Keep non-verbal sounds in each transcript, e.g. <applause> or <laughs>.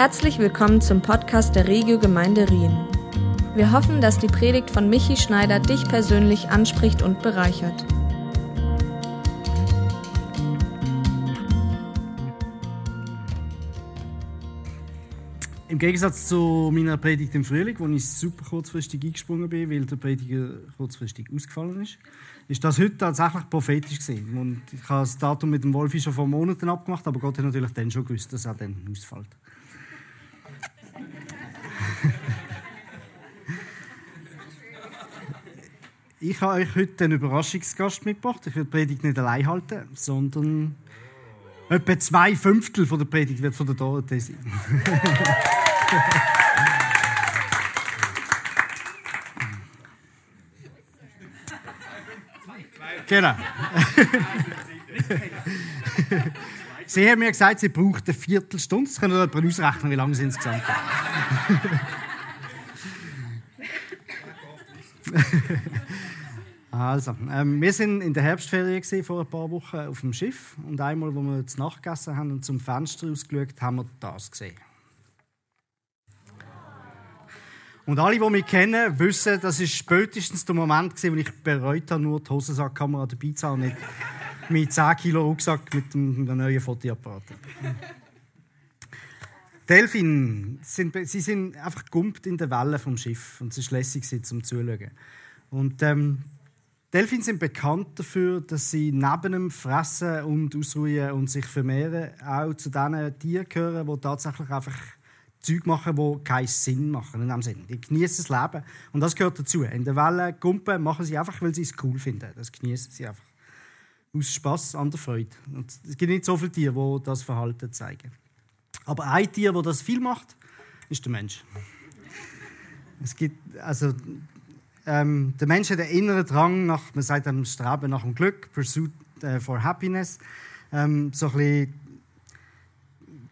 Herzlich willkommen zum Podcast der Regio Gemeinde Rien. Wir hoffen, dass die Predigt von Michi Schneider dich persönlich anspricht und bereichert. Im Gegensatz zu meiner Predigt im Frühling, wo ich super kurzfristig eingesprungen bin, weil der Prediger kurzfristig ausgefallen ist, ist das heute tatsächlich prophetisch gewesen. Und ich habe das Datum mit dem Wolfi schon vor Monaten abgemacht, aber Gott hat natürlich dann schon gewusst, dass er dann ausfällt. Ich habe euch heute einen Überraschungsgast mitgebracht. Ich werde die Predigt nicht allein halten, sondern etwa zwei Fünftel von der Predigt wird von der Dorothee sein. <laughs> genau. Sie haben mir gesagt, sie braucht eine Viertelstunde. Das können jemand ausrechnen, wie lange sie insgesamt <laughs> <laughs> Also, ähm, wir sind in der Herbstferien vor ein paar Wochen auf dem Schiff und einmal, wo wir zu Nacht haben und zum Fenster ausgeschaut, haben wir das gesehen. Und alle, die mich kennen, wissen, das ist spätestens der Moment, gewesen, wo ich bereut habe, nur die Hosensackkamera dabei zu haben, nicht mit 10 Kilo Rucksack mit dem neuen Fotoapparat. Delfin, sind, sie sind einfach gumpt in der Welle vom Schiff und es ist lässig, sie zum Zuschauen. Und ähm, Delfine sind bekannt dafür, dass sie neben dem Fressen und Ausruhen und sich vermehren auch zu diesen Tieren gehören, die tatsächlich einfach Zeug machen, die keinen Sinn machen. In dem Sinn. Die genießen das Leben. Und das gehört dazu. In der Welle Gumpen machen sie einfach, weil sie es cool finden. Das genießen sie einfach. Aus Spass an der Freude. Und es gibt nicht so viele Tiere, die das Verhalten zeigen. Aber ein Tier, das das viel macht, ist der Mensch. Es gibt, also, ähm, der Mensch hat einen inneren Drang nach, man sagt einem Streben nach dem Glück, Pursuit äh, for Happiness. Ähm, so ein bisschen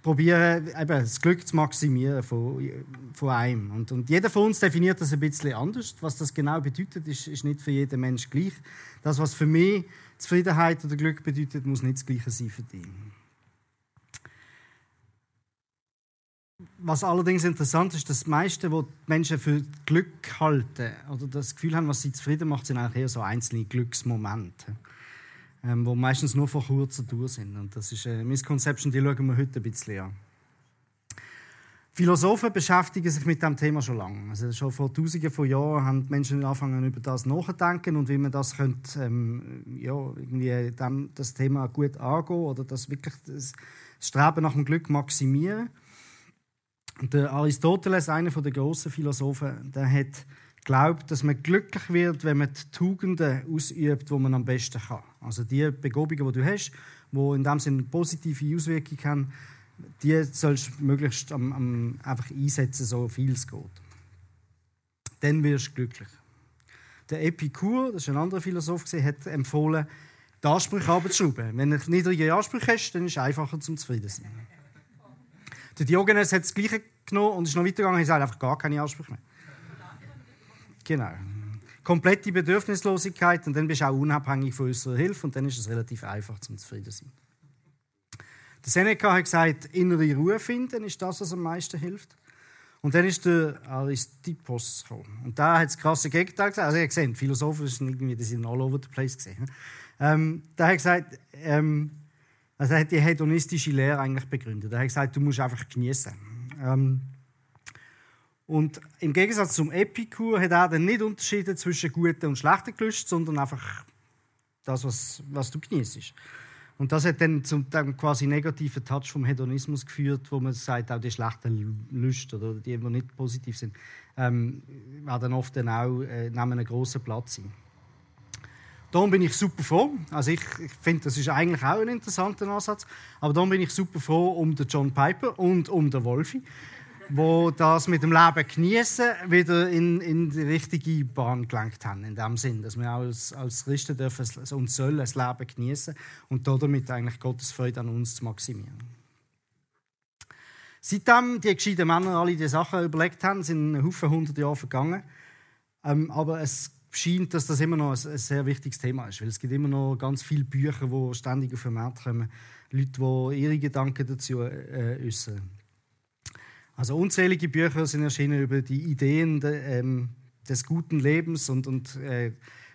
probieren, eben, das Glück zu maximieren von, von einem. Und, und jeder von uns definiert das ein bisschen anders. Was das genau bedeutet, ist, ist nicht für jeden Mensch gleich. Das, was für mich Zufriedenheit oder Glück bedeutet, muss nicht das Gleiche sein für dich. Was allerdings interessant ist, dass die meisten, die Menschen für Glück halten oder das Gefühl haben, was sie zufrieden macht, sind eigentlich eher so einzelne Glücksmomente, ähm, die meistens nur von kurzer Tour sind. Und das ist eine Misconception, die schauen wir heute ein bisschen an. Philosophen beschäftigen sich mit dem Thema schon lange. Also schon vor Tausenden von Jahren haben die Menschen angefangen, über das nachzudenken und wie man das könnte, ähm, ja, irgendwie dem, das Thema gut angehen oder das wirklich das Streben nach dem Glück maximieren. Der Aristoteles, einer der großen Philosophen, der hat glaubt, dass man glücklich wird, wenn man die Tugenden ausübt, die man am besten kann. Also die Begabungen, die du hast, die in dem Sinne positive Auswirkungen haben, die sollst du möglichst am, am, einfach einsetzen, so viel es geht. Dann wirst du glücklich. Der Epikur, das ist ein anderer Philosoph, hat empfohlen, die Ansprüche abzuschrauben. Wenn du niedrige Ansprüche hast, dann ist es einfacher zum zufrieden sein. Der Diogenes hat das Gleiche genommen und ist noch weitergegangen und sagt einfach gar keine Ansprüche mehr. Genau. Komplette Bedürfnislosigkeit und dann bist du auch unabhängig von unserer Hilfe und dann ist es relativ einfach zum zufrieden sein. Der Seneca hat gesagt, innere Ruhe finden ist das, was am meisten hilft. Und dann ist der Aristippos gekommen. Und da hat das krasse Gegenteil gesagt. Also, ihr gesehen, Philosophen sind irgendwie, die sind all over the place gesehen. Ähm, da hat gesagt, ähm, also er hat die hedonistische Lehre eigentlich begründet. Er hat gesagt, du musst einfach genießen. Ähm, und im Gegensatz zum Epikur hat er dann nicht unterschieden zwischen guten und schlechten Gelüsten, sondern einfach das, was, was du genießt. Und das hat dann zum dem quasi negativen Touch vom Hedonismus geführt, wo man sagt, auch die schlechten Lüste oder die, die nicht positiv sind, ähm, werden oft dann auch äh, nehmen einen grossen Platz ein. Darum bin ich super froh. Also ich, ich finde, das ist eigentlich auch ein interessanter Ansatz. Aber darum bin ich super froh um den John Piper und um den Wolfi, wo das mit dem Leben genießen wieder in, in die richtige Bahn gelenkt haben. In dem Sinn, dass wir als, als Christen dürfen und sollen das Leben genießen und damit eigentlich Gottes Freude an uns zu maximieren. Seitdem die gescheiten Männer alle diese Sachen überlegt haben, sind ein Haufen hundert Jahre vergangen. Ähm, aber es scheint, dass das immer noch ein, ein, sehr wichtiges Thema ist. Weil es gibt immer noch ganz viele Bücher, die ständig auf den Markt kommen. Leute, die ihre Gedanken dazu äh, äußern. Also unzählige Bücher sind erschienen über die Ideen de, ähm, des guten Lebens und, und äh,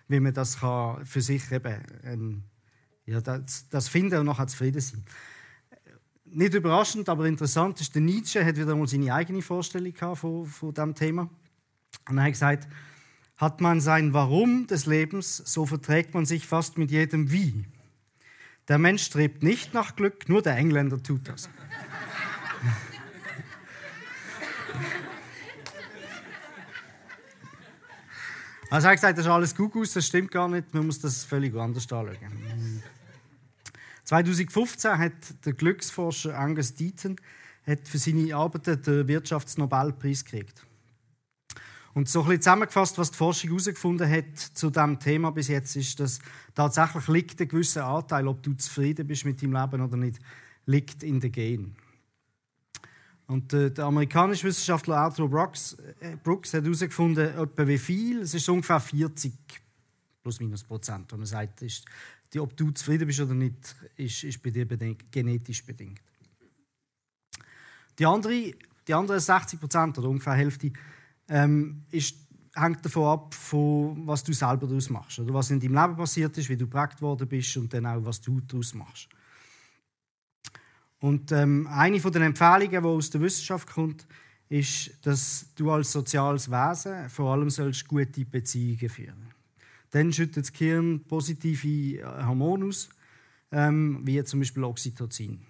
wie man das kann für sich eben ähm, ja, das, das finden und nachher zufrieden sein. Nicht überraschend, aber interessant ist, der Nietzsche hat wieder mal seine eigene Vorstellung von, von diesem Thema. Und er hat gesagt, hat man sein Warum des Lebens, so verträgt man sich fast mit jedem Wie. Der Mensch strebt nicht nach Glück, nur der Engländer tut das. <laughs> Also er hat gesagt, das ist alles gut aus, das stimmt gar nicht, man muss das völlig anders anschauen. 2015 hat der Glücksforscher Angus Deaton hat für seine Arbeiten den Wirtschaftsnobelpreis gekriegt. Und so ein bisschen zusammengefasst, was die Forschung herausgefunden hat zu diesem Thema bis jetzt, ist, dass tatsächlich liegt ein gewisser Anteil, ob du zufrieden bist mit deinem Leben oder nicht, liegt in den Genen. Und äh, der amerikanische Wissenschaftler Arthur Brooks, äh, Brooks hat herausgefunden, etwa wie viel. Es ist ungefähr 40 plus minus Prozent. Und er sagt, ist, die, ob du zufrieden bist oder nicht, ist, ist bei dir bedingt, genetisch bedingt. Die, andere, die anderen 60 Prozent oder ungefähr Hälfte ähm, ist, hängt davon ab, von was du selber daraus machst. Oder was in deinem Leben passiert ist, wie du geprägt worden bist und dann auch, was du daraus machst. Und ähm, eine von den Empfehlungen, die aus der Wissenschaft kommt, ist, dass du als soziales Wesen vor allem sollst gute Beziehungen führen. Dann schüttet das Gehirn positive äh, Hormone aus, ähm, wie zum Beispiel Oxytocin.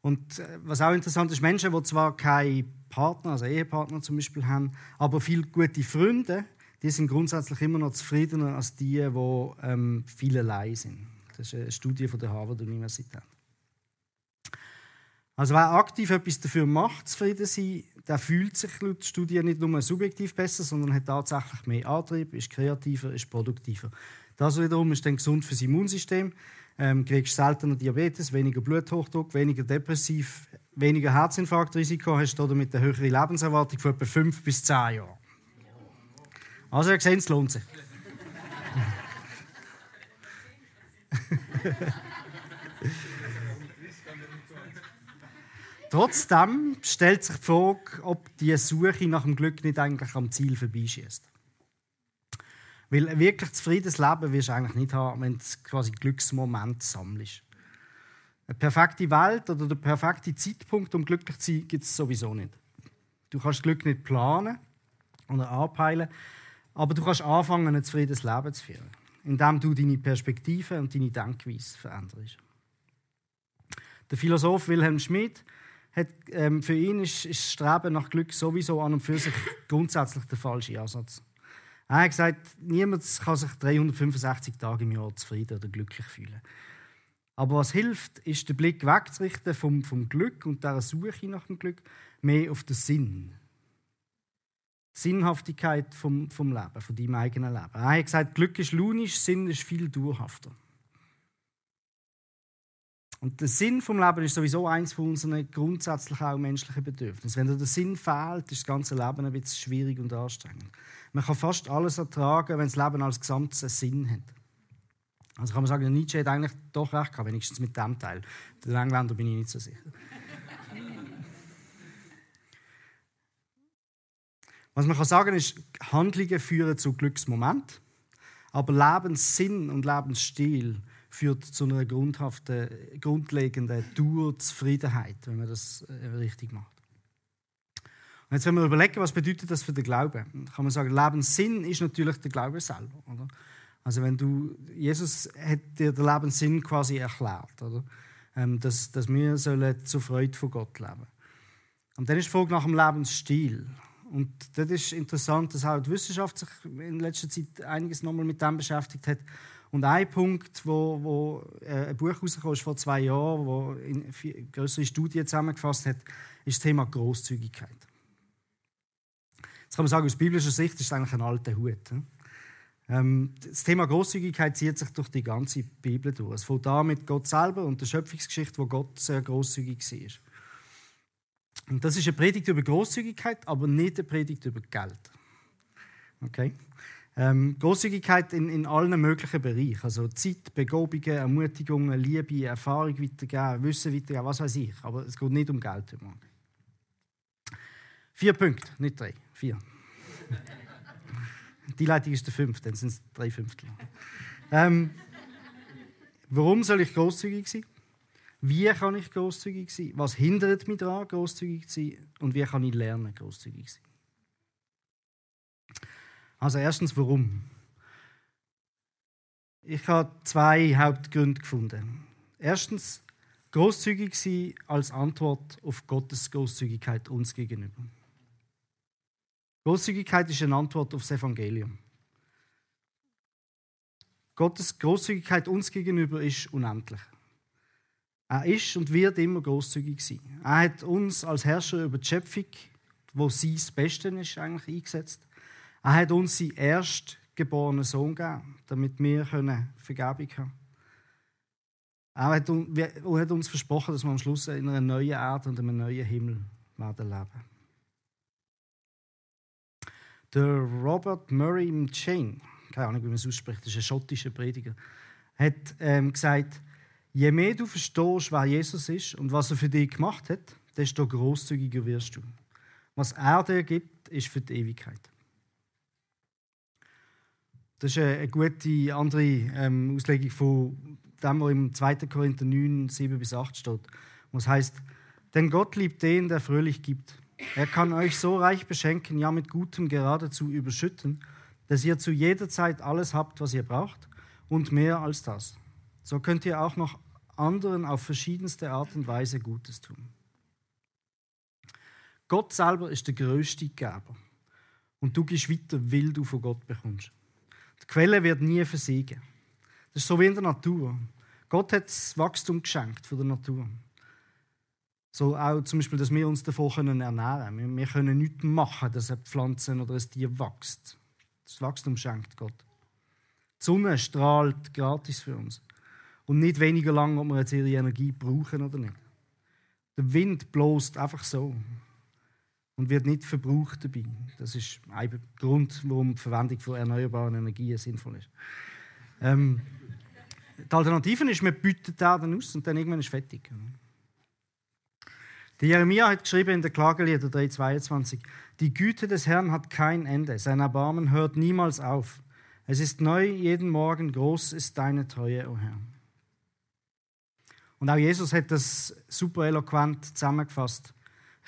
Und äh, was auch interessant ist, Menschen, die zwar keine Partner, also Ehepartner zum Beispiel haben, aber viele gute Freunde, die sind grundsätzlich immer noch zufriedener als die, die ähm, viel allein sind. Das ist eine Studie von der Harvard-Universität. Also wer aktiv etwas dafür macht, zufrieden sein, der fühlt sich laut Studien nicht nur subjektiv besser, sondern hat tatsächlich mehr Antrieb, ist kreativer, ist produktiver. Das wiederum ist dann gesund für das Immunsystem. Ähm, kriegst seltener Diabetes, weniger Bluthochdruck, weniger depressiv, weniger Herzinfarktrisiko, hast damit eine höhere Lebenserwartung von etwa 5 bis 10 Jahren. Also ihr seht, es lohnt sich. <laughs> Trotzdem stellt sich die Frage, ob die Suche nach dem Glück nicht eigentlich am Ziel vorbeischießt. Weil ein wirklich zufriedenes Leben wirst du eigentlich nicht haben, wenn du quasi Glücksmoment sammelst. Eine perfekte Welt oder der perfekte Zeitpunkt, um glücklich zu sein, gibt es sowieso nicht. Du kannst Glück nicht planen oder anpeilen, aber du kannst anfangen, ein zufriedenes Leben zu führen, indem du deine Perspektive und deine Denkweise veränderst. Der Philosoph Wilhelm Schmidt hat, ähm, für ihn ist, ist das Streben nach Glück sowieso an und für sich <laughs> grundsätzlich der falsche Ansatz. Er hat gesagt, niemand kann sich 365 Tage im Jahr zufrieden oder glücklich fühlen. Aber was hilft, ist, den Blick wegzurichten vom, vom Glück und der Suche nach dem Glück mehr auf den Sinn. Sinnhaftigkeit vom, vom Leben, von deinem eigenen Leben. Er hat gesagt, Glück ist launisch, Sinn ist viel dauerhafter. Und der Sinn vom Leben ist sowieso eins von unseren grundsätzlich auch menschlichen Bedürfnissen. Wenn dir der Sinn fehlt, ist das ganze Leben ein bisschen schwierig und anstrengend. Man kann fast alles ertragen, wenn das Leben als Gesamtes einen Sinn hat. Also kann man sagen, Nietzsche hat eigentlich doch recht gehabt, wenigstens mit dem Teil. Den Engländer bin ich nicht so sicher. <laughs> Was man kann sagen ist, Handlungen führen zu Glücksmoment, aber Lebenssinn und Lebensstil führt zu einer grundlegenden Dauerzufriedenheit, wenn man das äh, richtig macht. Und jetzt, wenn wir überlegen, was bedeutet das für den Glauben, kann man sagen, Lebenssinn ist natürlich der Glaube selber. Oder? Also wenn du, Jesus hat dir den Lebenssinn quasi erklärt, oder? Ähm, dass, dass wir sollen zur Freude von Gott leben. Und dann ist die Frage nach dem Lebensstil. Und das ist interessant, dass auch die Wissenschaft sich in letzter Zeit einiges nochmal mit dem beschäftigt hat. Und ein Punkt, wo, wo äh, ein Buch herausgekommen ist vor zwei Jahren, wo in größere Studien zusammengefasst hat, ist das Thema Großzügigkeit. Jetzt kann man sagen, aus biblischer Sicht ist es eigentlich ein alter Hut. Ähm, das Thema Großzügigkeit zieht sich durch die ganze Bibel durch. Es fängt an mit Gott selber und der Schöpfungsgeschichte, wo Gott sehr großzügig war. Und das ist eine Predigt über Großzügigkeit, aber nicht eine Predigt über Geld. Okay? Ähm, Großzügigkeit in, in allen möglichen Bereichen. Also Zeit, Begobungen, Ermutigungen, Liebe, Erfahrung weitergeben, Wissen weitergeben, was weiß ich. Aber es geht nicht um Geld. Vier Punkte, nicht drei. Vier. <laughs> Die Leitung ist der fünfte, dann sind es drei Fünftel. Ähm, warum soll ich großzügig sein? Wie kann ich großzügig sein? Was hindert mich daran, großzügig zu sein? Und wie kann ich lernen, großzügig zu sein? Also erstens, warum? Ich habe zwei Hauptgründe gefunden. Erstens, großzügig sein als Antwort auf Gottes Großzügigkeit uns gegenüber. Großzügigkeit ist eine Antwort auf das Evangelium. Gottes Großzügigkeit uns gegenüber ist unendlich. Er ist und wird immer großzügig sein. Er hat uns als Herrscher über die Schöpfung, wo sein Beste ist, eigentlich eingesetzt. Er hat uns seinen erstgeborenen Sohn gegeben, damit wir Vergebung haben können. Er hat, uns versprochen, dass wir am Schluss in einer neuen Erde und einem neuen Himmel werden leben. Der Robert Murray Chain, keine Ahnung, wie man es ausspricht, das ist ein schottischer Prediger, hat ähm, gesagt, je mehr du verstehst, wer Jesus ist und was er für dich gemacht hat, desto großzügiger wirst du. Was er dir gibt, ist für die Ewigkeit. Das ist eine gute andere ähm, Auslegung von dem, was im 2. Korinther 9, 7 bis 8 steht. Was heißt, denn Gott liebt den, der fröhlich gibt. Er kann euch so reich beschenken, ja mit Gutem geradezu überschütten, dass ihr zu jeder Zeit alles habt, was ihr braucht und mehr als das. So könnt ihr auch noch anderen auf verschiedenste Art und Weise Gutes tun. Gott selber ist der größte Geber. Und du gehst weiter, weil du von Gott bekommst. Die Quelle wird nie versiegen. Das ist so wie in der Natur. Gott hat das Wachstum geschenkt von der Natur. So auch zum Beispiel, dass wir uns davon ernähren können. Wir, können nichts machen, dass eine Pflanze oder ein Tier wächst. Das Wachstum schenkt Gott. Die Sonne strahlt gratis für uns. Und nicht weniger lang, ob wir jetzt ihre Energie brauchen oder nicht. Der Wind bläst einfach so und wird nicht verbraucht dabei. Das ist ein Grund, warum die Verwendung von erneuerbaren Energien sinnvoll ist. Ähm, die Alternative ist, man bietet Erde aus und dann irgendwann ist fertig. Der Jeremia hat geschrieben in der Klagelieder 3,22: Die Güte des Herrn hat kein Ende, sein Erbarmen hört niemals auf. Es ist neu jeden Morgen, groß ist deine Treue, o oh Herr. Und auch Jesus hat das super eloquent zusammengefasst.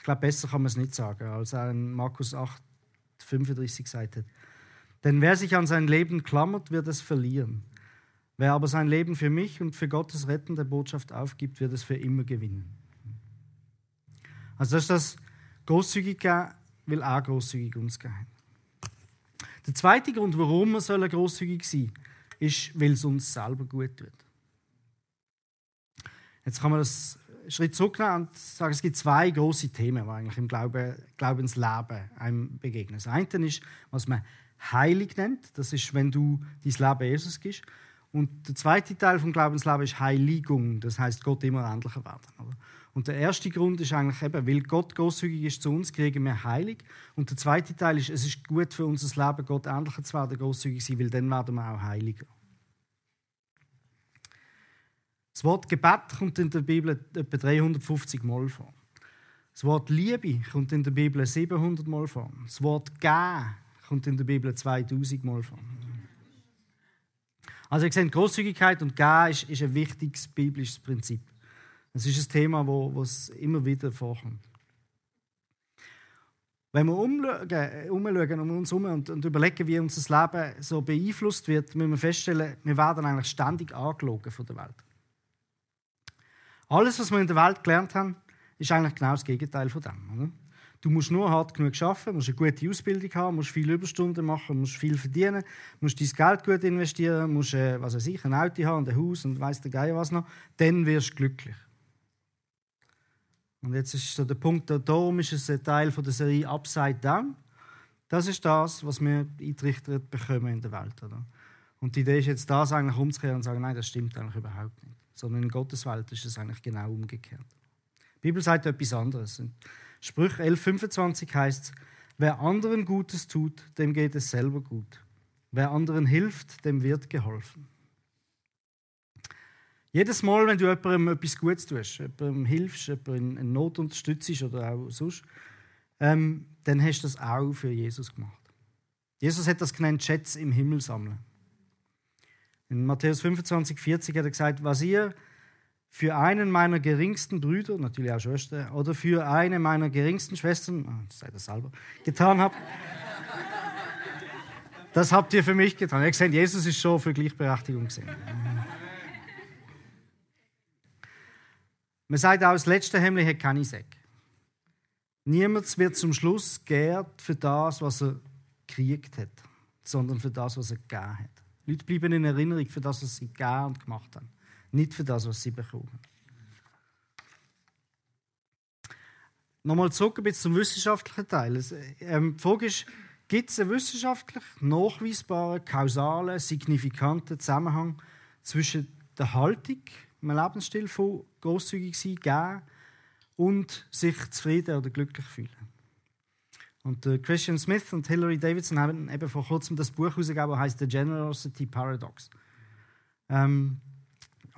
Ich glaube, besser kann man es nicht sagen, als er in Markus 8, 35 gesagt hat. Denn wer sich an sein Leben klammert, wird es verlieren. Wer aber sein Leben für mich und für Gottes rettende Botschaft aufgibt, wird es für immer gewinnen. Also das ist das großzügig geben, will auch großzügig uns geben. Der zweite Grund, warum wir großzügig sein sollen, ist, weil es uns selber gut tut. Jetzt kann man das Schritt zurücknehmen und sagen, es gibt zwei große Themen, die eigentlich im Glauben, Glaubensleben einem begegnen. Das eine ist, was man heilig nennt. Das ist, wenn du dein Leben Jesus gibst. Und der zweite Teil vom Glaubensleben ist Heiligung. Das heißt, Gott immer ähnlicher werden. Oder? Und der erste Grund ist eigentlich eben, weil Gott großzügig ist zu uns, kriegen wir heilig. Und der zweite Teil ist, es ist gut für unser Leben, Gott ähnlicher zu werden, großzügig sein, weil dann werden wir auch heiliger. Das Wort Gebet kommt in der Bibel etwa 350 Mal vor. Das Wort Liebe kommt in der Bibel 700 Mal vor. Das Wort Gehen kommt in der Bibel 2000 Mal vor. Also ihr seht, Großzügigkeit und Gehen ist, ist ein wichtiges biblisches Prinzip. Es ist ein Thema, wo, es immer wieder vorkommt. Wenn wir umschauen, umschauen um uns herum und, und, überlegen, wie unser Leben so beeinflusst wird, müssen wir feststellen, wir werden eigentlich ständig angelogen von der Welt. Alles, was wir in der Welt gelernt haben, ist eigentlich genau das Gegenteil von dem. Oder? Du musst nur hart genug arbeiten, musst eine gute Ausbildung haben, musst viele Überstunden machen, musst viel verdienen, musst dein Geld gut investieren, musst äh, was weiß ich, ein Auto haben und ein Haus und weiss der Geier was noch. Dann wirst du glücklich. Und jetzt ist so der Punkt, darum ist es ein Teil von der Serie Upside Down. Das ist das, was wir eintrichtert bekommen in der Welt. Oder? Und die Idee ist jetzt, das eigentlich umzukehren und zu sagen, nein, das stimmt eigentlich überhaupt nicht. Sondern in Gottes Welt ist es eigentlich genau umgekehrt. Die Bibel sagt etwas anderes. In Sprüch 11,25 heißt es, wer anderen Gutes tut, dem geht es selber gut. Wer anderen hilft, dem wird geholfen. Jedes Mal, wenn du jemandem etwas Gutes tust, jemandem hilfst, jemandem in Not unterstützt oder auch sonst, ähm, dann hast du das auch für Jesus gemacht. Jesus hat das genannt, Schätze im Himmel sammeln. In Matthäus 25, 40 hat er gesagt, was ihr für einen meiner geringsten Brüder, natürlich auch Schwestern, oder für eine meiner geringsten Schwestern, oh, das seid ihr selber, getan habt, <laughs> das habt ihr für mich getan. Ihr seht, Jesus ist schon für Gleichberechtigung gesehen. Man sagt auch, das letzte Hemmli hat keine Säcke. Niemand wird zum Schluss geehrt für das, was er gekriegt hat, sondern für das, was er gegeben hat. Leute bleiben in Erinnerung für das, was sie gegeben und gemacht haben, nicht für das, was sie bekommen. Nochmal zurück ein bisschen zum wissenschaftlichen Teil. Ähm, die Frage ist, gibt es einen wissenschaftlich nachweisbaren, kausalen, signifikanten Zusammenhang zwischen der Haltung, einem Lebensstil von großzügig sein, geben und sich zufrieden oder glücklich fühlen? Und äh, Christian Smith und Hilary Davidson haben eben vor kurzem das Buch herausgegeben, das heißt The Generosity Paradox. Ähm,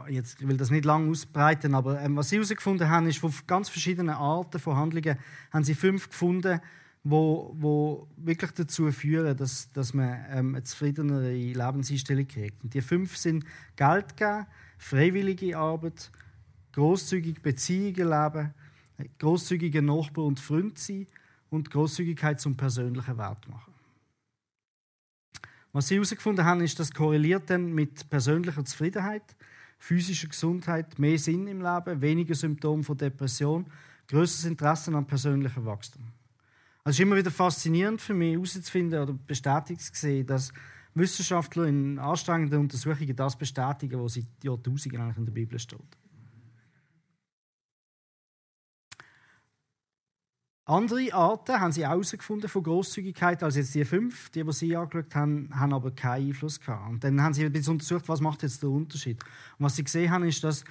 jetzt ich will das nicht lange ausbreiten, aber ähm, was sie herausgefunden haben, ist, von ganz verschiedenen Arten von Handlungen haben sie fünf gefunden, wo, wo wirklich dazu führen, dass, dass man ähm, eine zufriedenere Lebenseinstellung kriegt. Und die fünf sind Geld geben, freiwillige Arbeit, großzügig Beziehungen leben, großzügiger Nachbar und Freund sein und Großzügigkeit zum persönlichen Wert machen. Was sie herausgefunden haben, ist, das korreliert dann mit persönlicher Zufriedenheit, physischer Gesundheit, mehr Sinn im Leben, weniger Symptome von Depression, größeres Interesse an persönlichem Wachstum. Also es ist immer wieder faszinierend für mich herauszufinden oder bestätigt zu sehen, dass Wissenschaftler in anstrengenden Untersuchungen das bestätigen, was seit Jahrtausenden eigentlich in der Bibel steht. Andere Arten haben sie herausgefunden von Großzügigkeit als jetzt die fünf, die, die sie angeschaut haben, haben aber keinen Einfluss gehabt. Und dann haben sie ein bisschen untersucht, was macht jetzt der Unterschied. Und was sie gesehen haben, ist, dass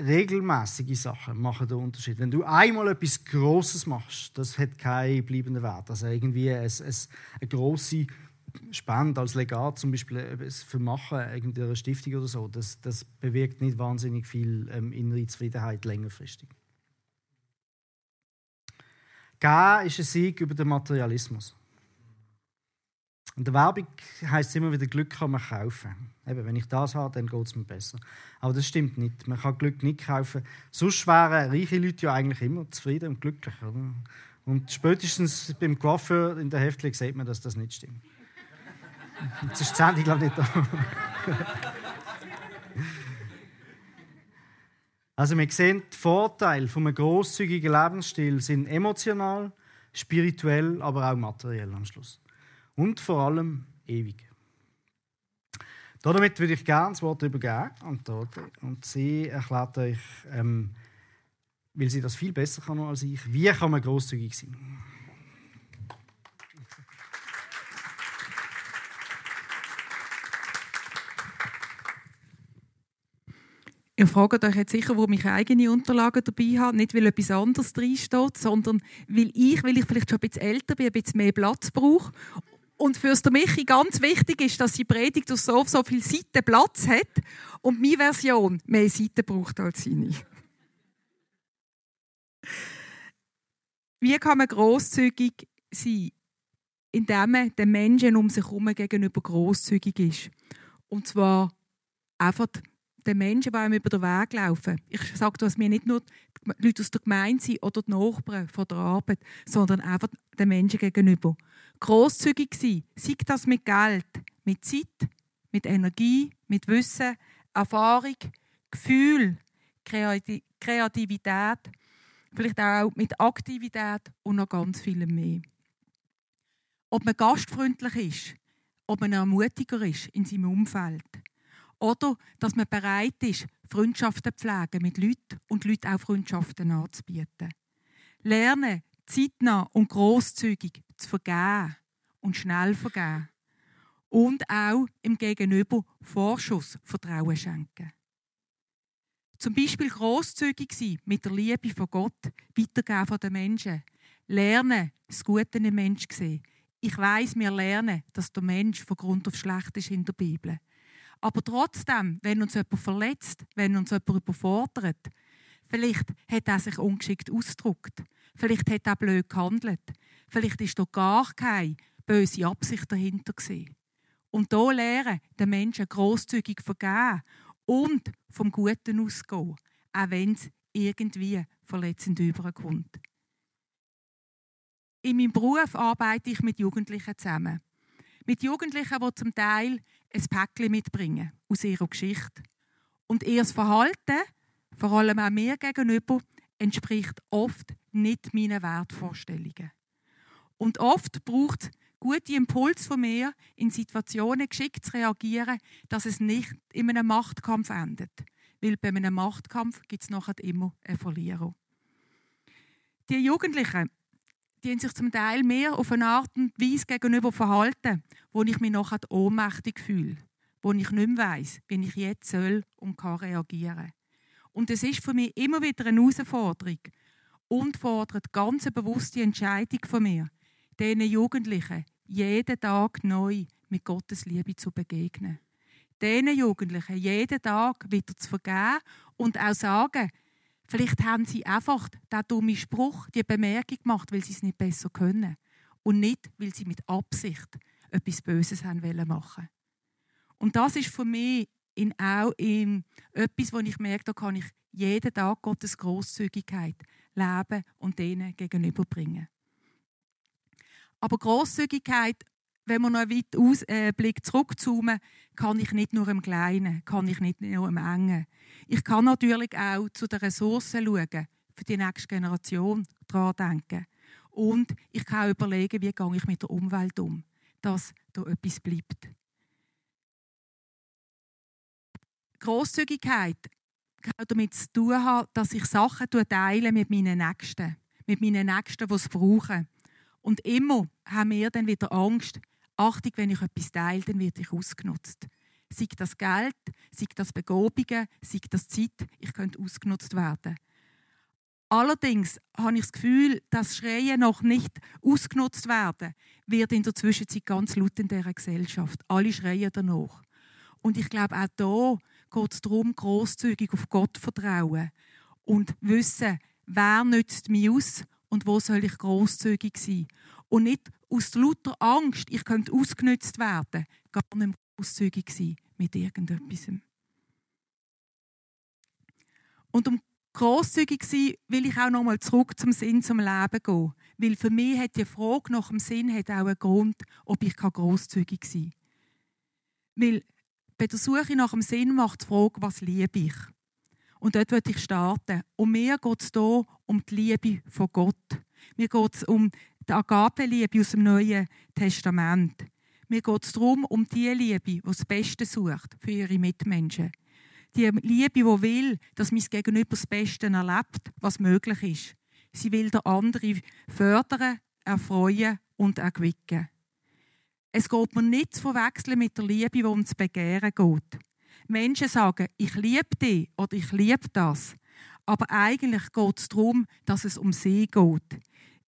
regelmäßige Sachen machen den Unterschied. Wenn du einmal etwas Großes machst, das hat keinen bleibenden Wert. Also irgendwie eine, eine, eine große Spende als Legat zum Beispiel für Machen irgendeiner Stiftung oder so, das, das bewirkt nicht wahnsinnig viel ähm, innere Zufriedenheit längerfristig. Geben ist ein Sieg über den Materialismus. In der Werbung heisst es immer wieder, Glück kann man kaufen. Eben, wenn ich das habe, dann geht es mir besser. Aber das stimmt nicht. Man kann Glück nicht kaufen. Sonst wären reiche Leute ja eigentlich immer zufrieden und glücklich. Oder? Und spätestens beim Coiffeur in der Heftling sieht man, dass das nicht stimmt. <laughs> Jetzt ist die Sendung, glaube ich, nicht da. Also wir sehen, die Vorteile von einem grosszügigen Lebensstil sind emotional, spirituell, aber auch materiell am Schluss. Und vor allem ewig. Damit würde ich gerne das Wort übergeben an Dorothee. Und sie erklärt euch, ähm, weil sie das viel besser kann als ich, wie kann man großzügig sein. Ihr fragt euch jetzt sicher, warum ich eigene Unterlagen dabei habe. Nicht, weil etwas anderes drinsteht, sondern weil ich, weil ich vielleicht schon ein bisschen älter bin, ein bisschen mehr Platz brauche. Und für mich ganz wichtig ist, dass die Predigt auf so, so viele Seiten Platz hat und meine Version mehr Seiten braucht als seine. Wie kann man großzügig sein, indem man den Menschen um sich herum gegenüber großzügig ist? Und zwar einfach den Menschen, die einem über den Weg laufen. Ich sage das mir nicht nur die Leute aus der Gemeinde sind oder die Nachbarn von der Arbeit, sondern einfach den Menschen gegenüber. Grosszügig sein, sei das mit Geld, mit Zeit, mit Energie, mit Wissen, Erfahrung, Gefühl, Kreativität, vielleicht auch mit Aktivität und noch ganz vielem mehr. Ob man gastfreundlich ist, ob man ermutiger ist in seinem Umfeld oder dass man bereit ist, Freundschaften zu pflegen mit Leuten und Leuten auch Freundschaften anzubieten. Lernen, zeitnah und großzügig zu vergeben und schnell vergeben. Und auch im Gegenüber Vorschuss Vertrauen schenken. Zum Beispiel großzügig sein mit der Liebe von Gott, weitergeben von den Menschen. Lernen, das Gute im Menschen sehen. Ich weiß, wir lernen, dass der Mensch von Grund auf schlecht ist in der Bibel. Aber trotzdem, wenn uns jemand verletzt, wenn uns jemand überfordert, vielleicht hat er sich ungeschickt ausgedrückt, Vielleicht hat er blöd gehandelt. Vielleicht ist da gar keine böse Absicht dahinter gewesen. Und hier lernen, den Menschen grosszügig vergeben und vom Guten ausgehen, auch wenn es irgendwie verletzend überkommt. In meinem Beruf arbeite ich mit Jugendlichen zusammen. Mit Jugendlichen, die zum Teil ein Päckchen mitbringen aus ihrer Geschichte. Und ihr Verhalten, vor allem auch mir gegenüber, entspricht oft nicht meinen Wertvorstellungen. Und oft braucht es gute Impuls von mir, in Situationen geschickt zu reagieren, dass es nicht in einem Machtkampf endet. Weil bei einem Machtkampf gibt es nachher immer einen Verlierer. Die Jugendlichen die haben sich zum Teil mehr auf eine Art und Weise gegenüber verhalten, wo ich mich nachher ohnmächtig fühle, wo ich nicht mehr weiss, wie ich jetzt soll und kann reagieren. Und es ist für mich immer wieder eine Herausforderung und fordert ganz eine bewusste Entscheidung von mir, diesen Jugendlichen jeden Tag neu mit Gottes Liebe zu begegnen. Diesen Jugendlichen jeden Tag wieder zu vergeben und auch sagen, Vielleicht haben sie einfach den dummen Spruch, die Bemerkung gemacht, weil sie es nicht besser können. Und nicht, weil sie mit Absicht etwas Böses haben wollen machen. Und das ist für mich in auch in etwas, wo ich merke, da kann ich jeden Tag Gottes Großzügigkeit leben und denen gegenüberbringen. Aber Großzügigkeit, wenn man noch weiten Ausblick äh, zurückzoomen, kann ich nicht nur im Kleinen, kann ich nicht nur im Engen. Ich kann natürlich auch zu den Ressourcen schauen, für die nächste Generation daran denken. Und ich kann auch überlegen, wie gehe ich mit der Umwelt um, dass da etwas bleibt. Großzügigkeit kann damit zu tun haben, dass ich Sachen teile mit meinen Nächsten, mit meinen Nächsten, die es brauchen. Und immer haben wir dann wieder Angst, Achtung, wenn ich etwas teile, dann werde ich ausgenutzt sei das Geld, sei das Begabungen, sei das Zeit, ich könnte ausgenutzt werden. Allerdings habe ich das Gefühl, dass Schreien noch nicht ausgenutzt werden, wird in der Zwischenzeit ganz laut in dieser Gesellschaft. Alle schreien danach. Und ich glaube, auch da geht es darum, grosszügig auf Gott vertrauen und wissen, wer nützt mich aus und wo soll ich grosszügig sein. Und nicht aus lauter Angst, ich könnte ausgenutzt werden, gar nicht mehr grosszügig sein mit irgendetwas. Und um grosszügig zu sein, will ich auch noch mal zurück zum Sinn zum Leben gehen. Weil für mich hat die Frage nach dem Sinn hat auch einen Grund, ob ich grosszügig sein kann. Weil bei der Suche nach dem Sinn macht die Frage, was liebe ich? Und dort würde ich starten. Und mir geht es hier um die Liebe von Gott. Mir geht es um die Agape-Liebe aus dem Neuen Testament. Mir geht es darum, um die Liebe, die das Beste sucht für ihre Mitmenschen. Die Liebe, die will, dass mein Gegenüber das Beste erlebt, was möglich ist. Sie will der andere fördern, erfreuen und erquicken. Es geht mir nicht zu verwechseln mit der Liebe, die ums Begehren geht. Menschen sagen, ich liebe dich oder ich liebe das. Aber eigentlich geht es darum, dass es um sie geht.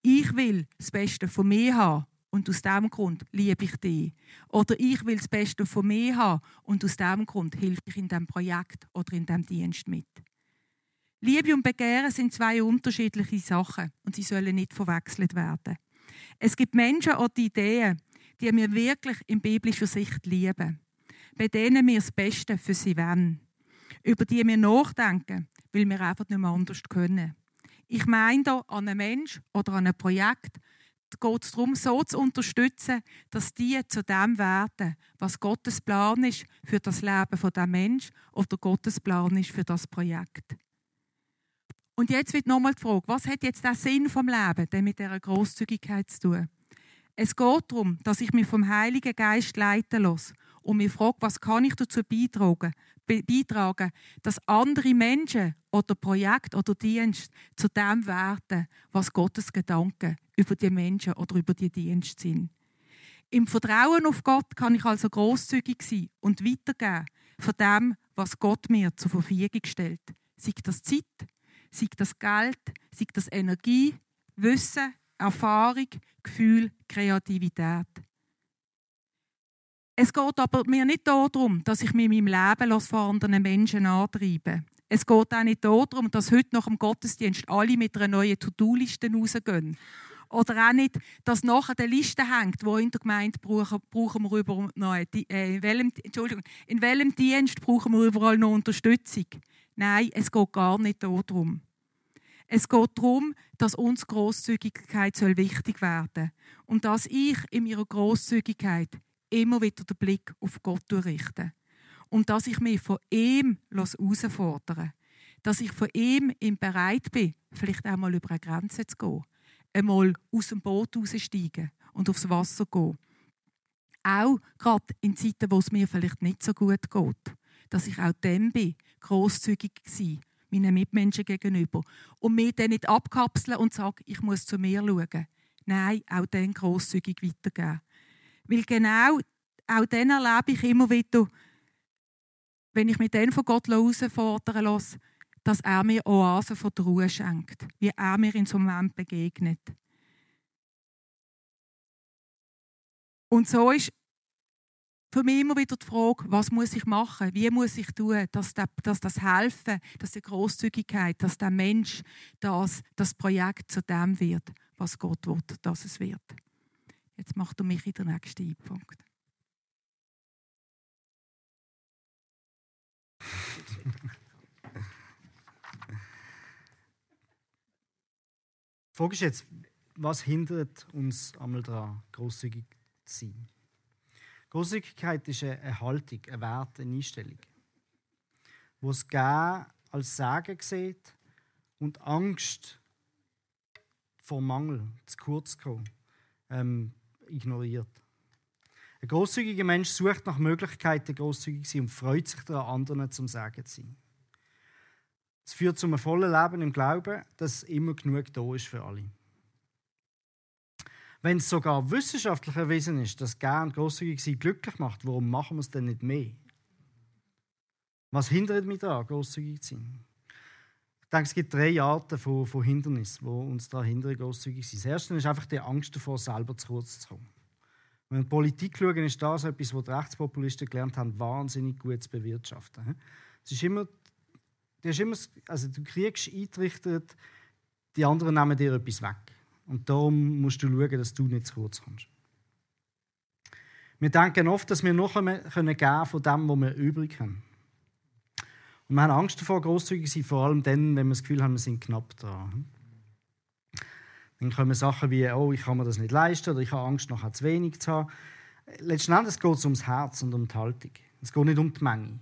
Ich will das Beste von mir haben und aus diesem Grund liebe ich dich. Oder ich will das Beste von mir haben und aus diesem Grund helfe ich in diesem Projekt oder in diesem Dienst mit. Liebe und Begehren sind zwei unterschiedliche Sachen und sie sollen nicht verwechselt werden. Es gibt Menschen oder Ideen, die wir wirklich in biblischer Sicht lieben, bei denen wir das Beste für sie wollen, über die wir nachdenken, weil wir einfach nicht mehr anders können. Ich meine da an einen Mensch oder an ein Projekt, geht es darum, so zu unterstützen, dass die zu dem werden, was Gottes Plan ist für das Leben von dem Mensch oder Gottes Plan ist für das Projekt. Und jetzt wird nochmal die Frage, was hat jetzt der Sinn vom Leben denn mit dieser Großzügigkeit zu tun? Es geht darum, dass ich mich vom Heiligen Geist leiten lasse und mich frage, was kann ich dazu beitragen, beitragen, dass andere Menschen oder Projekte oder Dienste zu dem werden, was Gottes Gedanken über die Menschen oder über die Dienste sind. Im Vertrauen auf Gott kann ich also großzügig sein und weitergeben von dem, was Gott mir zur Verfügung stellt. Sei das Zeit, sei das Geld, sei das Energie, Wissen, Erfahrung, Gefühl, Kreativität. Es geht aber mir nicht darum, dass ich in meinem Leben von anderen Menschen antreibe. Es geht auch nicht darum, dass heute nach dem Gottesdienst alle mit einer neuen To-Do-Liste rausgehen. Oder auch nicht, dass nachher der Liste hängt, wo in der Gemeinde brauchen, brauchen wir überall noch, äh, in, welchem, Entschuldigung, in welchem Dienst brauchen wir überall noch Unterstützung. Nein, es geht gar nicht darum. Es geht darum, dass uns Großzügigkeit wichtig werden soll. Und dass ich in meiner Großzügigkeit immer wieder den Blick auf Gott richte. Und dass ich mich von ihm herausfordere. Dass ich von ihm bereit bin, vielleicht einmal über eine Grenze zu gehen. Einmal aus dem Boot rauszusteigen und aufs Wasser gehen. Auch gerade in Zeiten, wo es mir vielleicht nicht so gut geht. Dass ich auch dann bin, grosszügig war meinen Mitmenschen gegenüber. Und mich dann nicht abkapseln und sagen, ich muss zu mir schauen. Nein, auch dann grosszügig weitergeben. Weil genau auch dann erlebe ich immer wieder, wenn ich mich dann von Gott herausfordern lasse, dass er mir Oasen von der Ruhe schenkt, wie er mir in so einem Moment begegnet. Und so ist für mich immer wieder die Frage, was muss ich machen, wie muss ich tun, dass, der, dass das Helfen, dass die Großzügigkeit, dass der Mensch das, das Projekt zu dem wird, was Gott will, dass es wird. Jetzt macht er mich in den nächsten Punkt. <laughs> Die Frage ist jetzt, was hindert uns einmal daran, großzügig zu sein? Großzügigkeit ist eine Haltung, ein Wert, eine Einstellung, wo es Geben als Sagen sieht und Angst vor Mangel, zu kurz kommen, ähm, ignoriert. Ein großzügiger Mensch sucht nach Möglichkeiten, großzügig zu sein und freut sich daran, anderen zum Sagen zu sein. Es führt zu einem vollen Leben im Glauben, dass immer genug da ist für alle. Wenn es sogar wissenschaftlich erwiesen ist, dass gern großzügig sein glücklich macht, warum machen wir es denn nicht mehr? Was hindert mich daran, großzügig zu sein? Denke, es gibt drei Arten von, von Hindernissen, die uns daran hindern, großzügig sein. Das erste ist einfach die Angst davor, selber zu kurz zu kommen. Wenn wir in Politik schauen, ist das etwas, was die Rechtspopulisten gelernt haben, wahnsinnig gut zu bewirtschaften. Es ist immer, du, ist immer, also du kriegst eingerichtet, die anderen nehmen dir etwas weg. Und darum musst du schauen, dass du nicht zu kurz kommst. Wir denken oft, dass wir noch geben können von dem, was wir übrig haben. Und wir haben Angst davor, großzügig zu sein, vor allem dann, wenn wir das Gefühl haben, wir sind knapp dran. Dann kommen Sachen wie, oh, ich kann mir das nicht leisten oder ich habe Angst, nachher zu wenig zu haben. Letzten Endes geht es ums Herz und um die Haltung. Es geht nicht um die Menge.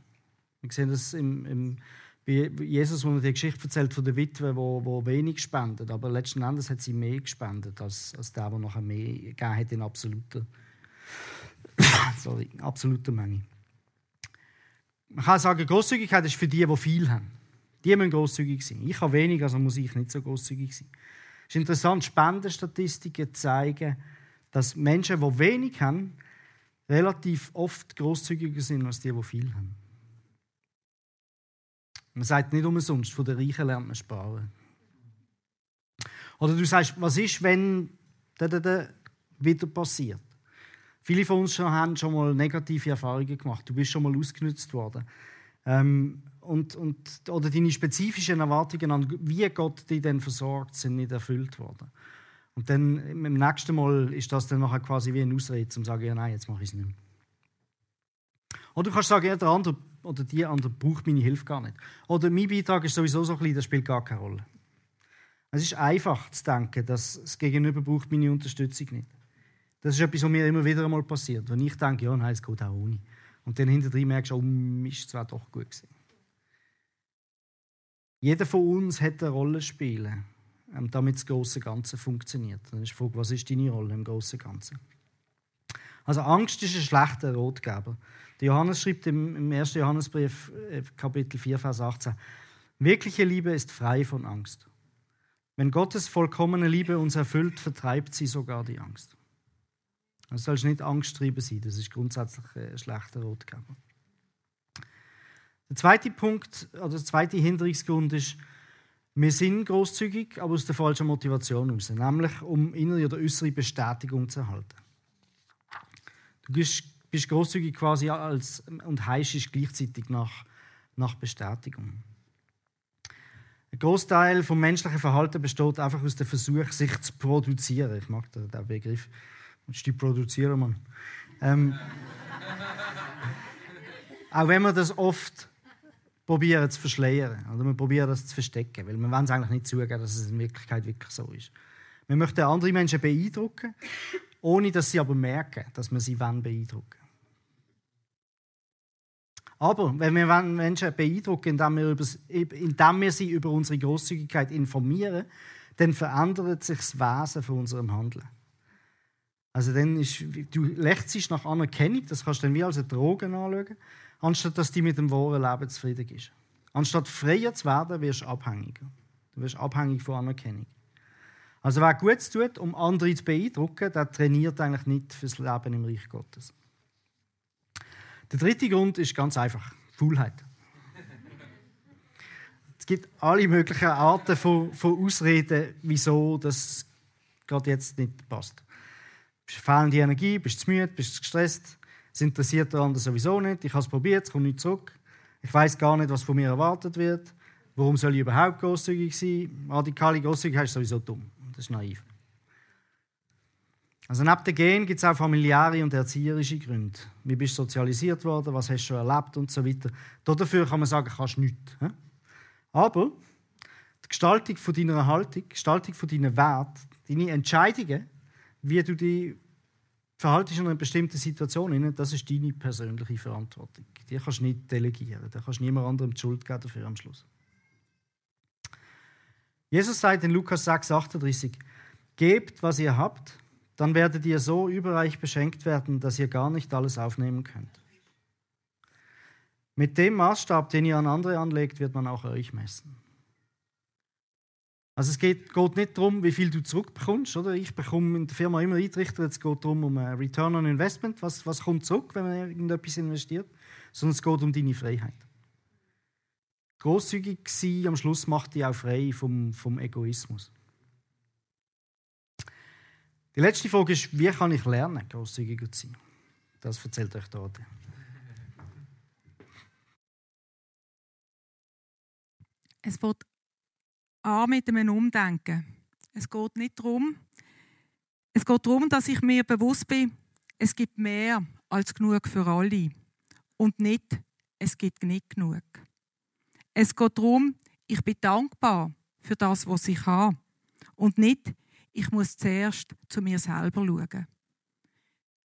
Wir sehen das im, im wie Jesus, wo man die Geschichte erzählt von der Witwe, wo, wo wenig spendet, aber letzten Endes hat sie mehr gespendet als, als der, der nachher mehr gegeben hat in absoluter, <coughs> sorry, absoluter Menge. Man kann sagen, Großzügigkeit ist für die, die viel haben. Die müssen großzügig sein. Ich habe wenig, also muss ich nicht so großzügig sein. Es ist interessant, Spendenstatistiken zeigen, dass Menschen, die wenig haben, relativ oft großzügiger sind als die, die viel haben. Man sagt nicht umsonst, von den Reichen lernt man sparen. Oder du sagst, was ist, wenn da, wieder passiert? Viele von uns haben schon mal negative Erfahrungen gemacht. Du bist schon mal ausgenutzt worden. Ähm, und, und, oder deine spezifischen Erwartungen an, wie Gott dich dann versorgt, sind nicht erfüllt worden. Und dann im nächsten Mal ist das dann nachher quasi wie ein Ausrede, um zu sagen, ja, nein, jetzt mache ich es nicht mehr. Oder du kannst sagen, ja, der andere oder die andere braucht meine Hilfe gar nicht. Oder mein Beitrag ist sowieso so klein, das spielt gar keine Rolle. Es ist einfach zu denken, dass das Gegenüber braucht meine Unterstützung nicht. Das ist etwas, was mir immer wieder einmal passiert. Wenn ich denke, ja, nein, es geht auch ohne. Und dann hinterher merkst du, oh, ist zwar doch gut gewesen. Jeder von uns hat eine Rolle spielen, ähm, damit das große Ganze funktioniert. Dann ist die Frage, was ist deine Rolle im großen Ganzen? Also Angst ist ein schlechter Rotgeber. Der Johannes schreibt im, 1. Johannesbrief, äh, Kapitel 4, Vers 18, wirkliche Liebe ist frei von Angst. Wenn Gottes vollkommene Liebe uns erfüllt, vertreibt sie sogar die Angst. Du sollst nicht Angsttrieben sein, das ist grundsätzlich ein schlechter Rotgeber. Der zweite Punkt, oder der zweite Hinderungsgrund ist, wir sind großzügig, aber aus der falschen Motivation heraus, nämlich um innere oder äußere Bestätigung zu erhalten. Du bist großzügig quasi als, und heischst gleichzeitig nach, nach Bestätigung. Großteil vom menschlichen Verhalten besteht einfach aus dem Versuch, sich zu produzieren. Ich mag den, Begriff. Und die produzieren, man. Ähm, auch wenn wir das oft probieren zu verschleiern oder wir probieren das zu verstecken, weil wir wollen es eigentlich nicht zugeben, dass es in Wirklichkeit wirklich so ist. Wir möchten andere Menschen beeindrucken, ohne dass sie aber merken, dass wir sie beeindrucken aber wenn wir Menschen beeindrucken, indem wir, indem wir sie über unsere Großzügigkeit informieren, dann verändert sich das Wesen von unserem Handeln. Also dann ist, du lächst nach Anerkennung, das kannst du dann wie als eine Droge anschauen, anstatt dass die mit dem wahren Leben zufrieden ist. Anstatt freier zu werden, wirst du abhängiger. Du wirst abhängig von Anerkennung. Also wer Gutes tut, um andere zu beeindrucken, der trainiert eigentlich nicht fürs Leben im Reich Gottes. Der dritte Grund ist ganz einfach: Faulheit. <laughs> Es gibt alle möglichen Arten von, von Ausreden, wieso das gerade jetzt nicht passt. Fehlende Energie, bist zu müde, bist gestresst, es interessiert der andere sowieso nicht, ich habe es probiert, es kommt nicht zurück. Ich weiß gar nicht, was von mir erwartet wird. Warum soll ich überhaupt großzügig sein? Radikale Großzügigkeit ist sowieso dumm. Das ist naiv. Also neben den Gen gibt es auch familiäre und erzieherische Gründe. Wie bist du sozialisiert worden, was hast du schon erlebt und so weiter. Dafür kann man sagen, kannst du nichts. Aber die Gestaltung von deiner Haltung, die Gestaltung von deinen Werten, deine Entscheidungen, wie du dich verhaltest in einer bestimmten Situation, das ist deine persönliche Verantwortung. Die kannst du nicht delegieren. Da kannst du niemand anderem die Schuld geben dafür am Schluss. Jesus sagt in Lukas 6, 38, Gebt, was ihr habt, dann werdet ihr so überreich beschenkt werden, dass ihr gar nicht alles aufnehmen könnt. Mit dem Maßstab, den ihr an andere anlegt, wird man auch euch messen. Also es geht, geht nicht darum, wie viel du zurückbekommst. Oder? Ich bekomme in der Firma immer eintrichter, es geht darum, um ein Return on Investment, was, was kommt zurück, wenn man irgendetwas investiert, sondern es geht um deine Freiheit. Großzügig sein am Schluss macht dich auch frei vom, vom Egoismus. Die letzte Frage ist, wie kann ich lernen, großzügiger zu sein? Das erzählt euch dort. Es wird an mit einem Umdenken. Es geht nicht darum, es geht darum, dass ich mir bewusst bin, es gibt mehr als genug für alle. Und nicht, es gibt nicht genug. Es geht darum, ich bin dankbar für das, was ich habe. Und nicht, ich muss zuerst zu mir selber schauen.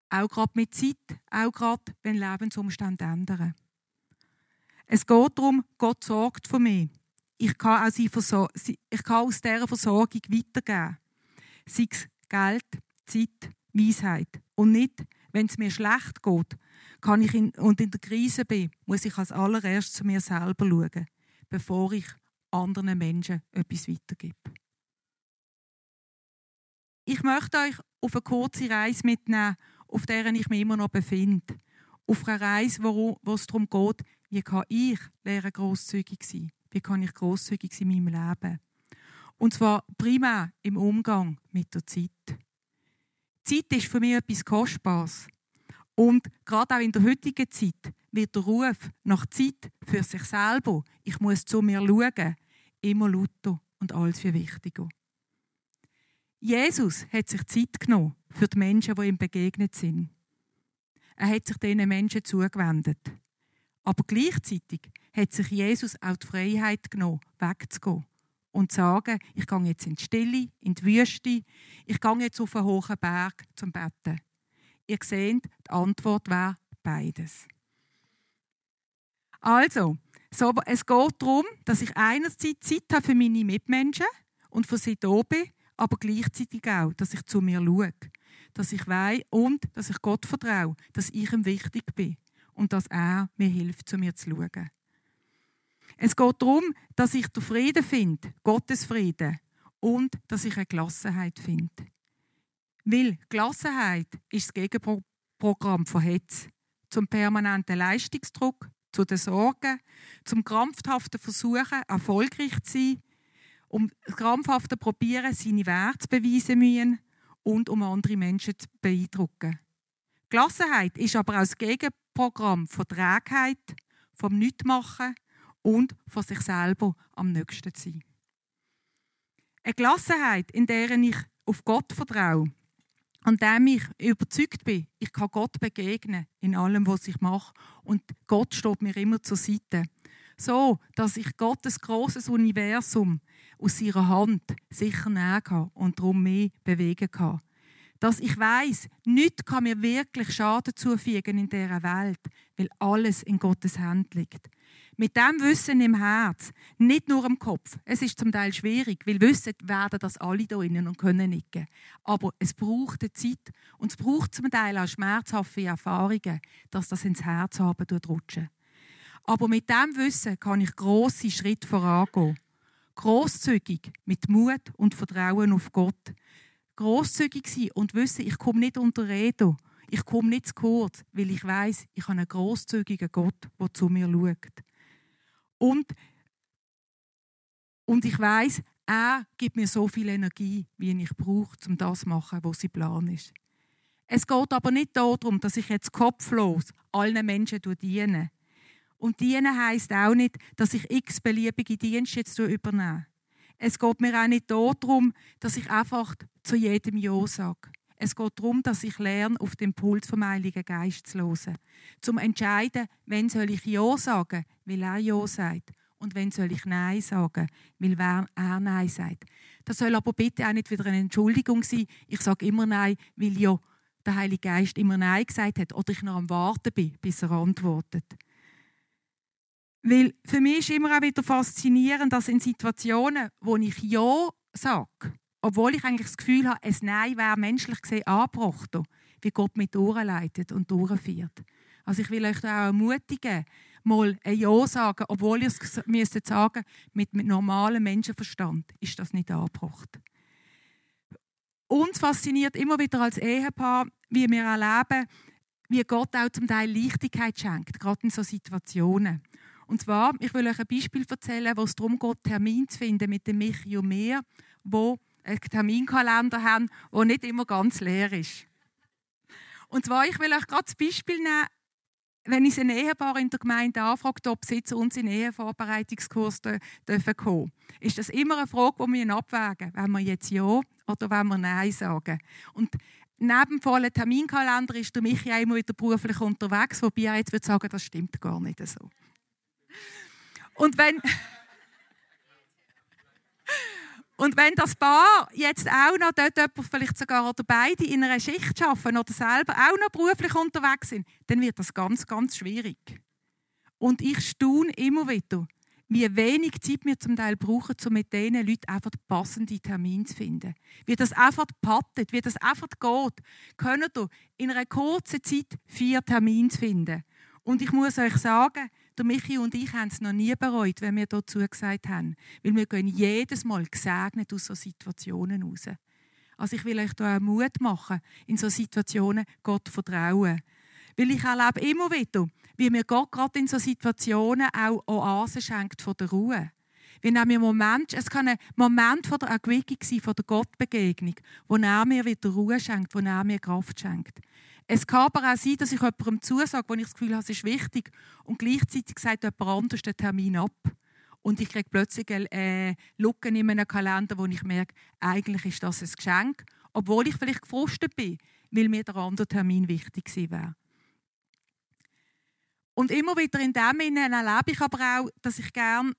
Auch gerade mit Zeit, auch gerade, wenn Lebensumstände ändern. Es geht darum, Gott sorgt für mich. Ich kann, auch ich kann aus dieser Versorgung weitergeben. Sei es Geld, Zeit, Weisheit. Und nicht, wenn es mir schlecht geht kann ich in, und in der Krise bin, muss ich als allererst zu mir selber schauen, bevor ich anderen Menschen etwas weitergebe. Ich möchte euch auf eine kurze Reise mitnehmen, auf der ich mich immer noch befinde. Auf eine Reise, wo, wo es darum geht, wie kann ich lernen, grosszügig sein? Wie kann ich grosszügig sein in meinem Leben? Und zwar primär im Umgang mit der Zeit. Zeit ist für mich etwas Kostbares. Und gerade auch in der heutigen Zeit wird der Ruf nach Zeit für sich selber, ich muss zu mir schauen, immer lauter und alles viel wichtiger. Jesus hat sich Zeit genommen für die Menschen, die ihm begegnet sind. Er hat sich diesen Menschen zugewendet. Aber gleichzeitig hat sich Jesus auch die Freiheit genommen, wegzugehen und zu sagen, ich gehe jetzt in die Stille, in die Wüste, ich gehe jetzt auf einen hohen Berg zum Betten. Ihr seht, die Antwort wäre beides. Also, so, es geht darum, dass ich einerseits Zeit habe für meine Mitmenschen und für sie da bin aber gleichzeitig auch, dass ich zu mir schaue, dass ich weiß und dass ich Gott vertraue, dass ich ihm wichtig bin und dass er mir hilft, zu mir zu schauen. Es geht darum, dass ich den Frieden finde, Gottes Frieden, und dass ich eine Gelassenheit finde. Weil Gelassenheit ist das Gegenprogramm von Hetz, zum permanenten Leistungsdruck, zu den Sorgen, zum krampfhaften Versuchen, erfolgreich zu sein, um krampfhaft probieren, seine Werte zu beweisen müssen und um andere Menschen zu beeindrucken. Gelassenheit ist aber auch das Gegenprogramm von Trägheit, vom Nichtmachen und von sich selber am nächsten zu sein. Eine Gelassenheit, in der ich auf Gott vertraue und dem ich überzeugt bin, ich kann Gott begegnen in allem, was ich mache. Und Gott steht mir immer zur Seite. So, dass ich Gottes großes Universum aus ihrer Hand sicher nehmen kann und darum mehr bewegen kann. Dass ich weiß, nichts kann mir wirklich Schaden zufügen in dieser Welt, weil alles in Gottes Hand liegt. Mit dem Wissen im Herz, nicht nur im Kopf. Es ist zum Teil schwierig, weil wissen werden das alle da innen und können nicken. Aber es braucht eine Zeit und es braucht zum Teil auch schmerzhafte Erfahrungen, dass das ins Herz haben rutschen. Aber mit dem Wissen kann ich große Schritte vorangehen. Großzügig, mit Mut und Vertrauen auf Gott. Großzügig sein und wissen, ich komme nicht unter Rede. Ich komme nicht zu kurz, weil ich weiß, ich habe einen großzügigen Gott, der zu mir schaut. Und, und ich weiß, er gibt mir so viel Energie, wie ich brauche, um das zu machen, was sein Plan ist. Es geht aber nicht darum, dass ich jetzt kopflos allen Menschen diene. Und dienen heisst auch nicht, dass ich x beliebige Dienste jetzt übernehme. Es geht mir auch nicht darum, dass ich einfach zu jedem Ja sage. Es geht darum, dass ich lerne, auf den Impuls vom Heiligen Geist zu hören. Zum entscheiden, wenn soll ich Ja sagen, weil er Ja sagt. Und wenn soll ich Nein sagen, weil er Nein sagt. Das soll aber bitte auch nicht wieder eine Entschuldigung sein. Ich sage immer Nein, weil ja der Heilige Geist immer Nein gesagt hat oder ich noch am Warten bin, bis er antwortet. Weil für mich ist immer auch wieder faszinierend, dass in Situationen, wo ich Ja sage, obwohl ich eigentlich das Gefühl habe, ein Nein wäre menschlich gesehen angebracht, wie Gott mit Ohren leitet und durchführt. Also ich will euch da auch ermutigen, mal ein Ja sagen, obwohl ihr es müsst sagen mit, mit normalem Menschenverstand ist das nicht angebracht. Uns fasziniert immer wieder als Ehepaar, wie wir erleben, wie Gott auch zum Teil Leichtigkeit schenkt, gerade in so Situationen. Und zwar, ich will euch ein Beispiel erzählen, wo es darum geht, Termin zu finden mit dem Michi und mir, wo einen Terminkalender haben, der nicht immer ganz leer ist. Und zwar, ich will euch gerade das Beispiel nehmen, wenn ich ein Ehepaar in der Gemeinde anfragt, ob sie zu uns in Ehevorbereitungskurs dürfen kommen ist das immer eine Frage, die wir abwägen wenn wir jetzt Ja oder wenn wir Nein sagen. Und neben vollen Terminkalender ist der Michi auch immer wieder beruflich unterwegs, wobei er jetzt würde sagen, das stimmt gar nicht so. Und wenn, und wenn das Paar jetzt auch noch dort jemand, vielleicht sogar oder beide in einer Schicht arbeiten oder selber auch noch beruflich unterwegs sind, dann wird das ganz, ganz schwierig. Und ich staune immer wieder, wie wenig Zeit wir zum Teil brauchen, um mit diesen Leuten einfach passende Termine zu finden. Wie das einfach pattet, wie das einfach geht, können ihr in einer kurzen Zeit vier Termine finden. Und ich muss euch sagen, der Michi und ich haben es noch nie bereut, wenn wir dazu gesagt haben. Weil wir gehen jedes Mal gesegnet aus solchen Situationen raus. Also ich will euch da auch Mut machen, in solchen Situationen Gott vertrauen. Weil ich erlebe immer wieder, wie mir Gott gerade in solchen Situationen auch Oasen schenkt von der Ruhe. Wie nämlich Moment, es kann ein Moment von der Erquickung sein, von der Gottbegegnung, wo er mir wieder Ruhe schenkt, wo er mir Kraft schenkt. Es kann aber auch sein, dass ich jemandem zusage, wo ich das Gefühl habe, es ist wichtig, und gleichzeitig sagt jemand anderes den Termin ab. Und ich kriege plötzlich äh, Lücken in meinem Kalender, wo ich merke, eigentlich ist das ein Geschenk, obwohl ich vielleicht gefrustet bin, weil mir der andere Termin wichtig wäre. Und immer wieder in dem Sinne erlebe ich aber auch, dass ich gerne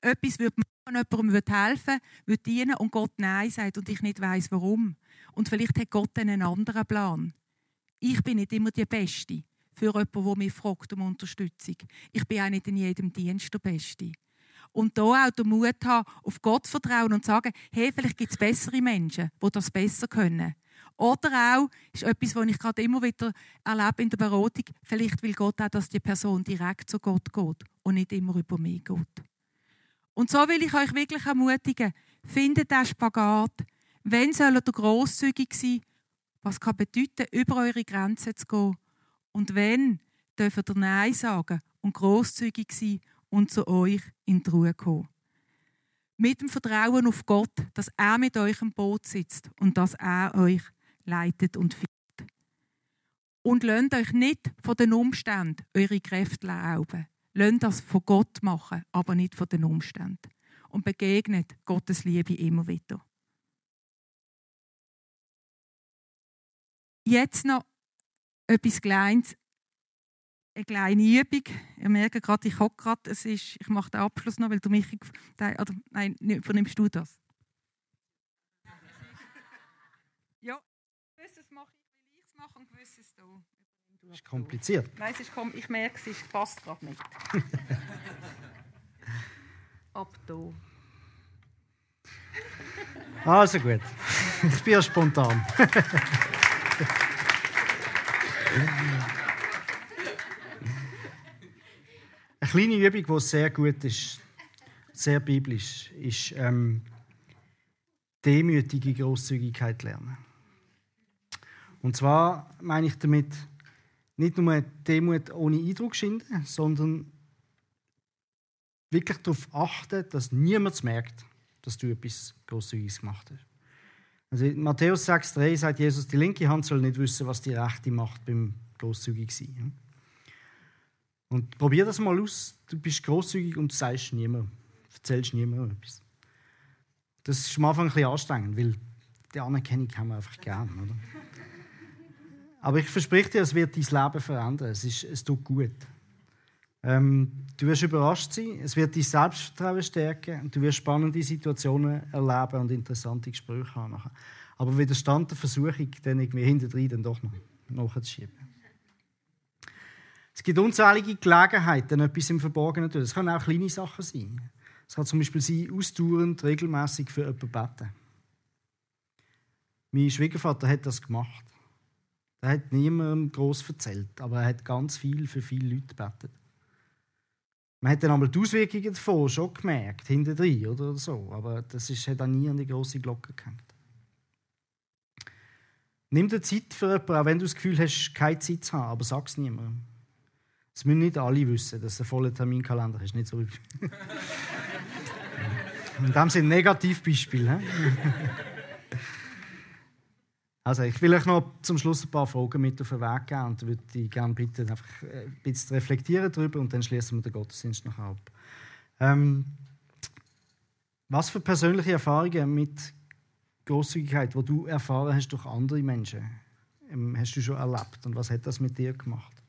etwas würde machen, jemandem helfen würde, dienen und Gott Nein sagt und ich nicht weiß warum. Und vielleicht hat Gott einen anderen Plan. Ich bin nicht immer die Beste für jemanden, der mich fragt um Unterstützung. Ich bin auch nicht in jedem Dienst der Beste. Und da auch den Mut haben, auf Gott vertrauen und sagen, hey, vielleicht gibt es bessere Menschen, die das besser können. Oder auch, ist etwas, was ich gerade immer wieder erlebe in der Beratung, vielleicht will Gott auch, dass die Person direkt zu Gott geht und nicht immer über mich geht. Und so will ich euch wirklich ermutigen, findet den Spagat. Wenn soll er grosszügig sein was kann bedeuten, über eure Grenzen zu gehen. Und wenn, dürft ihr Nein sagen und großzügig sein und zu euch in die Ruhe kommen. Mit dem Vertrauen auf Gott, dass er mit euch im Boot sitzt und dass er euch leitet und führt. Und lasst euch nicht von den Umständen eure Kräfte rauben. Lasst das von Gott machen, aber nicht von den Umständen. und begegnet Gottes Liebe immer wieder. Jetzt noch etwas Kleines, eine kleine Übung. Ihr merkt gerade, ich hocke gerade, es ist, ich mache den Abschluss noch, weil du mich, oder nein, übernimmst du das? ja, gewisses mache ich, will ich es machen und gewisses du. Das ist kompliziert. Nein, es ist, ich merke, es passt gerade nicht. <laughs> Ab da. Also gut. Ich bin ja spontan. <laughs> Eine kleine Übung, die sehr gut ist, sehr biblisch, ist ähm, demütige Großzügigkeit lernen. Und zwar meine ich damit nicht nur Demut ohne Eindruck schinden, sondern wirklich darauf achten, dass niemand merkt, dass du etwas Großzügiges gemacht hast. Also in Matthäus 6,3 sagt Jesus, die linke Hand soll nicht wissen, was die rechte macht beim großzügig sein. Und probier das mal aus. Du bist großzügig und sagst niemandem, erzählst niemandem etwas. Das ist am Anfang ein bisschen anstrengend, weil die Anerkennung haben wir einfach gern. Oder? Aber ich verspreche dir, es wird dein Leben verändern. Es, ist, es tut gut. Ähm, du wirst überrascht sein, es wird dein Selbstvertrauen stärken und du wirst spannende Situationen erleben und interessante Gespräche haben. Aber Widerstand der Versuchung, dann irgendwie hinterher dann doch noch nachzuschieben. Es gibt unzählige Gelegenheiten, etwas im Verborgenen zu tun. Es können auch kleine Sachen sein. Es kann zum Beispiel sein, ausdauernd, regelmäßig für jemanden beten. Mein Schwiegervater hat das gemacht. Er hat niemandem groß erzählt, aber er hat ganz viel für viele Leute gebetet. Man hat dann einmal die Auswirkungen davon schon gemerkt, hinten oder so, aber das ist, hat auch nie an die große Glocke gehängt. Nimm dir Zeit für jemanden, auch wenn du das Gefühl hast, keine Zeit zu haben, aber sag es niemandem. Es müssen nicht alle wissen, dass ein voller Terminkalender ist. Nicht so wie. <laughs> In dem sind Negativbeispiele. <laughs> Also ich will euch noch zum Schluss ein paar Fragen mit auf den Weg geben und würde dich gerne bitten, einfach äh, ein bisschen zu reflektieren darüber und dann schließen wir den Gottesdienst noch ab. Ähm, was für persönliche Erfahrungen mit Großzügigkeit, wo du erfahren hast durch andere Menschen, ähm, hast du schon erlebt und was hat das mit dir gemacht?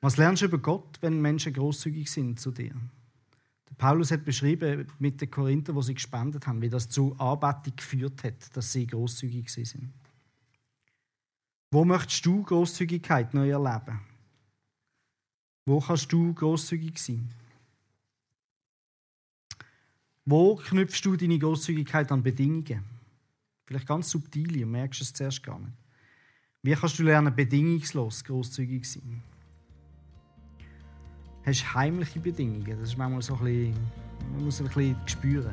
Was lernst du über Gott, wenn Menschen großzügig sind zu dir? Der Paulus hat beschrieben mit den Korinther, wo sie gespendet haben, wie das zu Anbetung geführt hat, dass sie großzügig sind. Wo möchtest du Großzügigkeit neu erleben? Wo kannst du großzügig sein? Wo knüpfst du deine Großzügigkeit an Bedingungen? Vielleicht ganz subtil, und merkst es zuerst gar nicht. Wie kannst du lernen, bedingungslos großzügig sein? Hast du heimliche Bedingungen? Das ist manchmal so ein bisschen, man muss ein bisschen spüren.